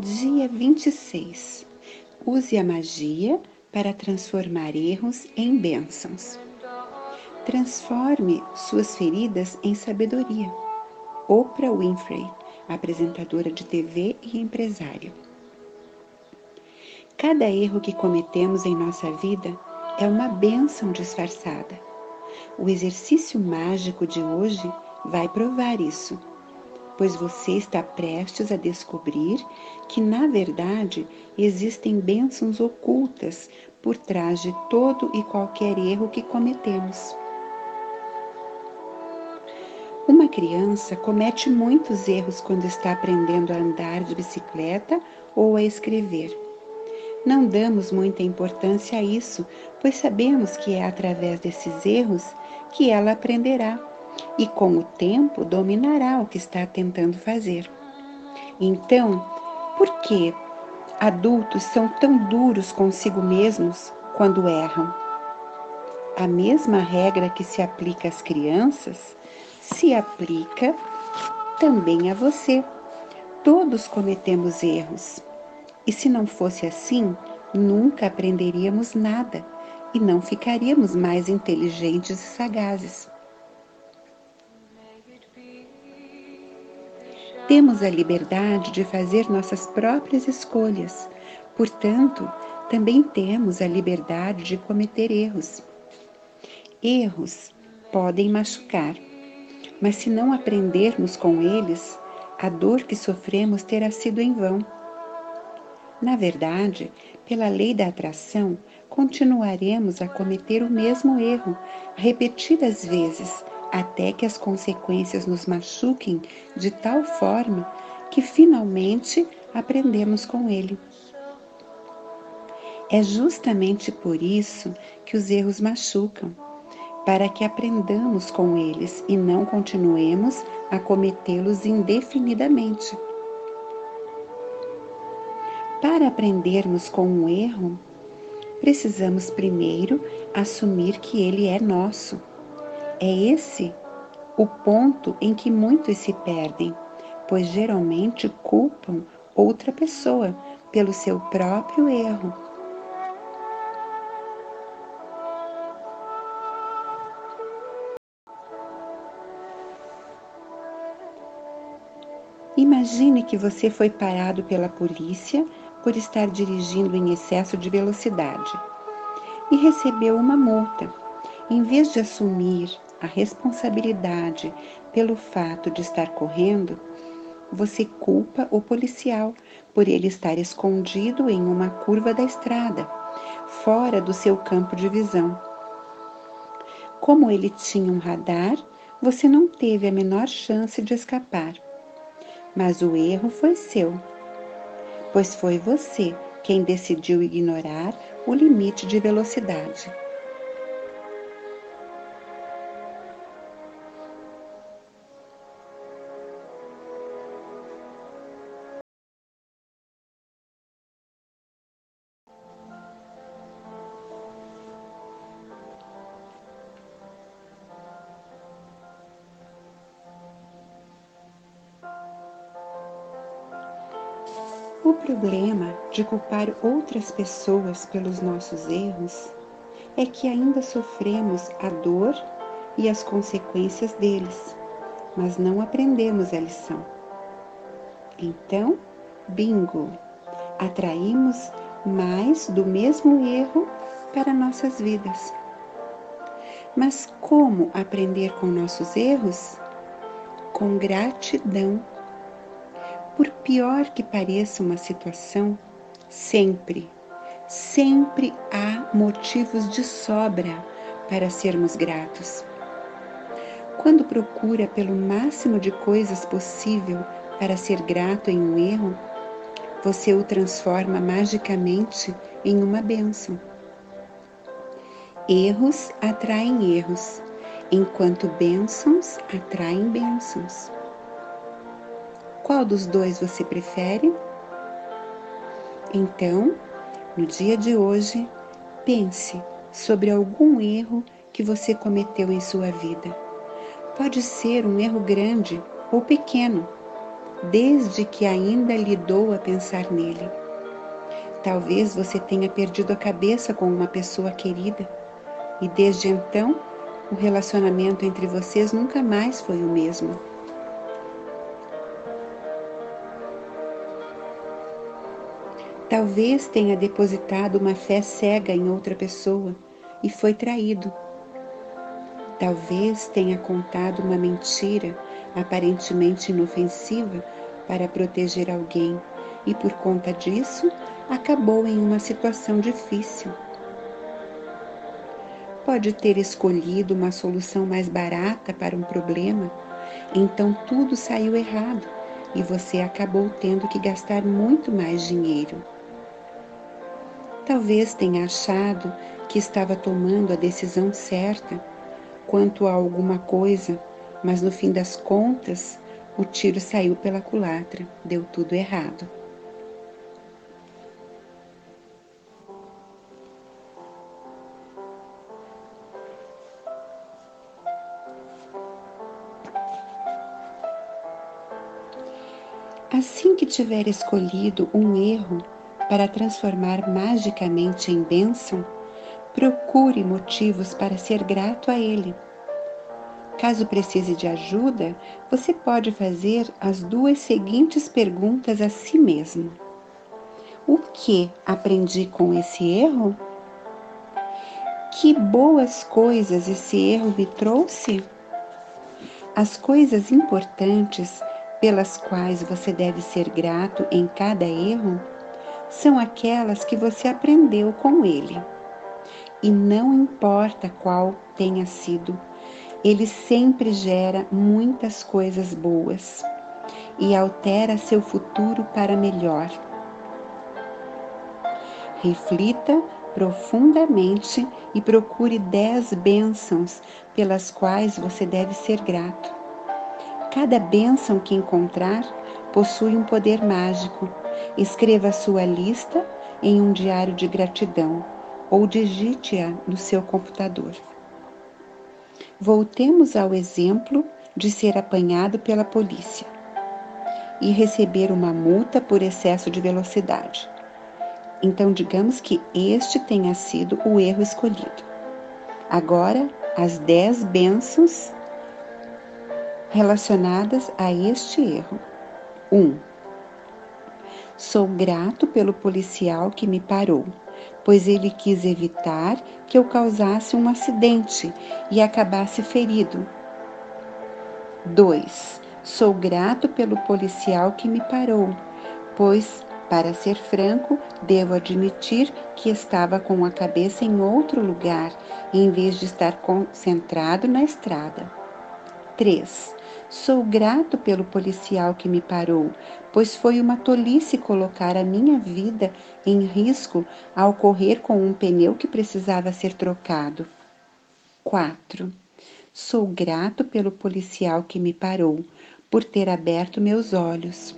Dia 26. Use a magia para transformar erros em bênçãos. Transforme suas feridas em sabedoria. Oprah Winfrey, apresentadora de TV e empresária. Cada erro que cometemos em nossa vida é uma bênção disfarçada. O exercício mágico de hoje vai provar isso pois você está prestes a descobrir que, na verdade, existem bênçãos ocultas por trás de todo e qualquer erro que cometemos. Uma criança comete muitos erros quando está aprendendo a andar de bicicleta ou a escrever. Não damos muita importância a isso, pois sabemos que é através desses erros que ela aprenderá e com o tempo dominará o que está tentando fazer. Então, por que adultos são tão duros consigo mesmos quando erram? A mesma regra que se aplica às crianças se aplica também a você. Todos cometemos erros. E se não fosse assim, nunca aprenderíamos nada e não ficaríamos mais inteligentes e sagazes. Temos a liberdade de fazer nossas próprias escolhas, portanto, também temos a liberdade de cometer erros. Erros podem machucar, mas se não aprendermos com eles, a dor que sofremos terá sido em vão. Na verdade, pela lei da atração, continuaremos a cometer o mesmo erro repetidas vezes até que as consequências nos machuquem de tal forma que finalmente aprendemos com ele. É justamente por isso que os erros machucam, para que aprendamos com eles e não continuemos a cometê-los indefinidamente. Para aprendermos com um erro, precisamos primeiro assumir que ele é nosso é esse o ponto em que muitos se perdem, pois geralmente culpam outra pessoa pelo seu próprio erro. Imagine que você foi parado pela polícia por estar dirigindo em excesso de velocidade e recebeu uma multa. Em vez de assumir a responsabilidade pelo fato de estar correndo, você culpa o policial por ele estar escondido em uma curva da estrada, fora do seu campo de visão. Como ele tinha um radar, você não teve a menor chance de escapar. Mas o erro foi seu, pois foi você quem decidiu ignorar o limite de velocidade. O problema de culpar outras pessoas pelos nossos erros é que ainda sofremos a dor e as consequências deles, mas não aprendemos a lição. Então, bingo! Atraímos mais do mesmo erro para nossas vidas. Mas como aprender com nossos erros? Com gratidão por pior que pareça uma situação, sempre, sempre há motivos de sobra para sermos gratos. Quando procura pelo máximo de coisas possível para ser grato em um erro, você o transforma magicamente em uma bênção. Erros atraem erros, enquanto bênçãos atraem bênçãos. Qual dos dois você prefere? Então, no dia de hoje, pense sobre algum erro que você cometeu em sua vida. Pode ser um erro grande ou pequeno, desde que ainda lhe dou a pensar nele. Talvez você tenha perdido a cabeça com uma pessoa querida e desde então o relacionamento entre vocês nunca mais foi o mesmo. Talvez tenha depositado uma fé cega em outra pessoa e foi traído. Talvez tenha contado uma mentira aparentemente inofensiva para proteger alguém e por conta disso acabou em uma situação difícil. Pode ter escolhido uma solução mais barata para um problema, então tudo saiu errado e você acabou tendo que gastar muito mais dinheiro. Talvez tenha achado que estava tomando a decisão certa quanto a alguma coisa, mas no fim das contas, o tiro saiu pela culatra, deu tudo errado. Assim que tiver escolhido um erro para transformar magicamente em bênção, procure motivos para ser grato a Ele. Caso precise de ajuda, você pode fazer as duas seguintes perguntas a si mesmo: O que aprendi com esse erro? Que boas coisas esse erro me trouxe? As coisas importantes pelas quais você deve ser grato em cada erro são aquelas que você aprendeu com ele. E não importa qual tenha sido, ele sempre gera muitas coisas boas e altera seu futuro para melhor. Reflita profundamente e procure dez bênçãos pelas quais você deve ser grato. Cada bênção que encontrar possui um poder mágico Escreva sua lista em um diário de gratidão ou digite-a no seu computador. Voltemos ao exemplo de ser apanhado pela polícia e receber uma multa por excesso de velocidade. Então, digamos que este tenha sido o erro escolhido. Agora, as 10 bênçãos relacionadas a este erro. 1. Um, Sou grato pelo policial que me parou, pois ele quis evitar que eu causasse um acidente e acabasse ferido. 2. Sou grato pelo policial que me parou, pois, para ser franco, devo admitir que estava com a cabeça em outro lugar, em vez de estar concentrado na estrada. 3. Sou grato pelo policial que me parou, pois foi uma tolice colocar a minha vida em risco ao correr com um pneu que precisava ser trocado. 4. Sou grato pelo policial que me parou, por ter aberto meus olhos.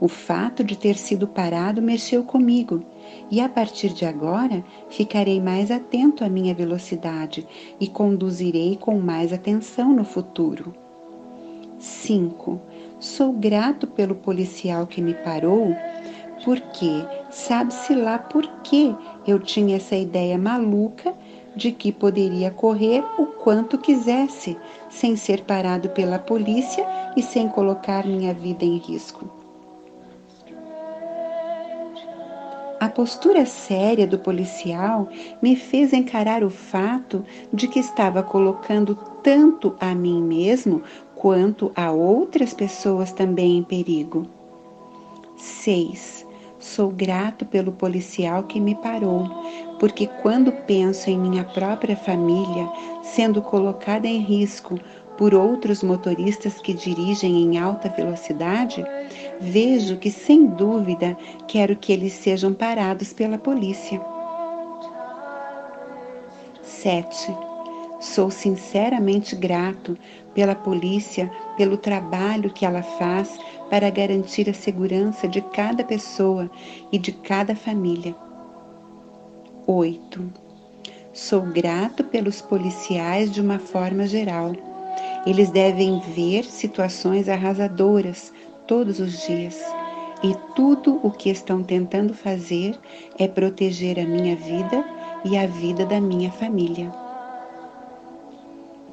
O fato de ter sido parado mexeu comigo e a partir de agora ficarei mais atento à minha velocidade e conduzirei com mais atenção no futuro. 5. Sou grato pelo policial que me parou, porque sabe-se lá por que eu tinha essa ideia maluca de que poderia correr o quanto quisesse, sem ser parado pela polícia e sem colocar minha vida em risco. A postura séria do policial me fez encarar o fato de que estava colocando tanto a mim mesmo quanto a outras pessoas também em perigo. 6. Sou grato pelo policial que me parou, porque quando penso em minha própria família sendo colocada em risco por outros motoristas que dirigem em alta velocidade, vejo que sem dúvida quero que eles sejam parados pela polícia. 7. Sou sinceramente grato pela polícia, pelo trabalho que ela faz para garantir a segurança de cada pessoa e de cada família. 8. Sou grato pelos policiais de uma forma geral. Eles devem ver situações arrasadoras todos os dias. E tudo o que estão tentando fazer é proteger a minha vida e a vida da minha família.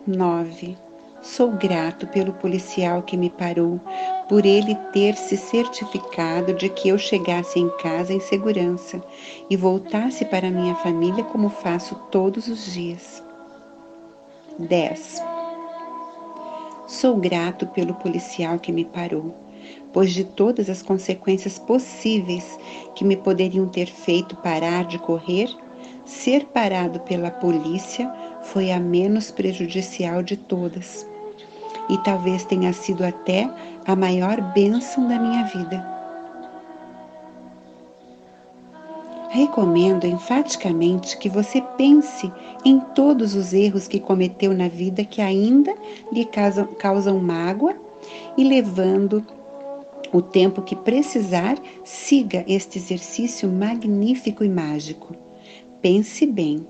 9. Sou grato pelo policial que me parou, por ele ter se certificado de que eu chegasse em casa em segurança e voltasse para minha família como faço todos os dias. 10. Sou grato pelo policial que me parou, pois de todas as consequências possíveis que me poderiam ter feito parar de correr, ser parado pela polícia foi a menos prejudicial de todas. E talvez tenha sido até a maior bênção da minha vida. Recomendo enfaticamente que você pense em todos os erros que cometeu na vida que ainda lhe causam, causam mágoa e levando o tempo que precisar, siga este exercício magnífico e mágico. Pense bem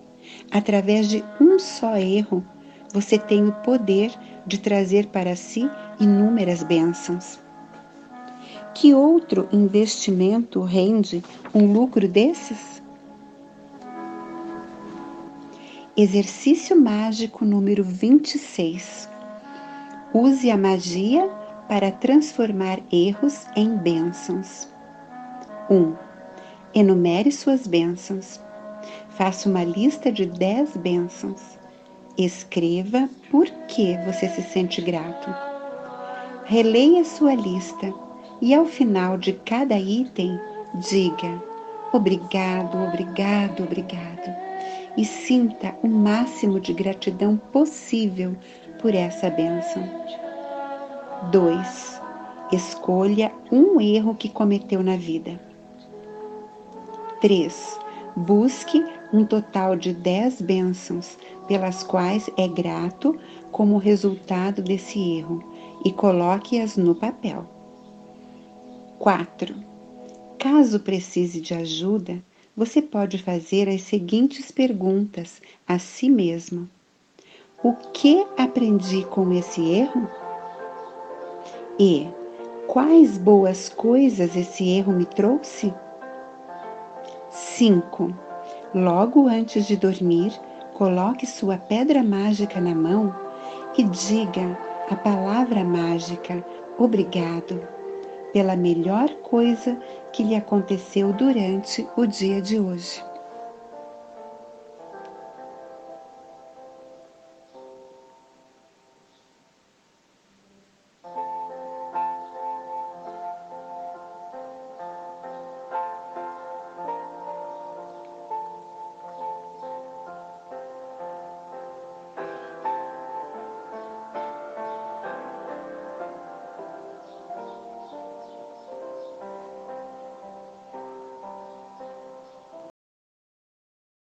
Através de um só erro, você tem o poder de trazer para si inúmeras bênçãos. Que outro investimento rende um lucro desses? Exercício mágico número 26. Use a magia para transformar erros em bênçãos. 1. Um, enumere suas bênçãos. Faça uma lista de 10 bênçãos. Escreva por que você se sente grato. Releia sua lista e ao final de cada item, diga obrigado, obrigado, obrigado e sinta o máximo de gratidão possível por essa bênção. 2. Escolha um erro que cometeu na vida. 3. Busque um total de dez bênçãos, pelas quais é grato como resultado desse erro, e coloque-as no papel. 4. Caso precise de ajuda, você pode fazer as seguintes perguntas a si mesmo: O que aprendi com esse erro? E quais boas coisas esse erro me trouxe? 5 Logo antes de dormir, coloque sua pedra mágica na mão e diga a palavra mágica obrigado pela melhor coisa que lhe aconteceu durante o dia de hoje.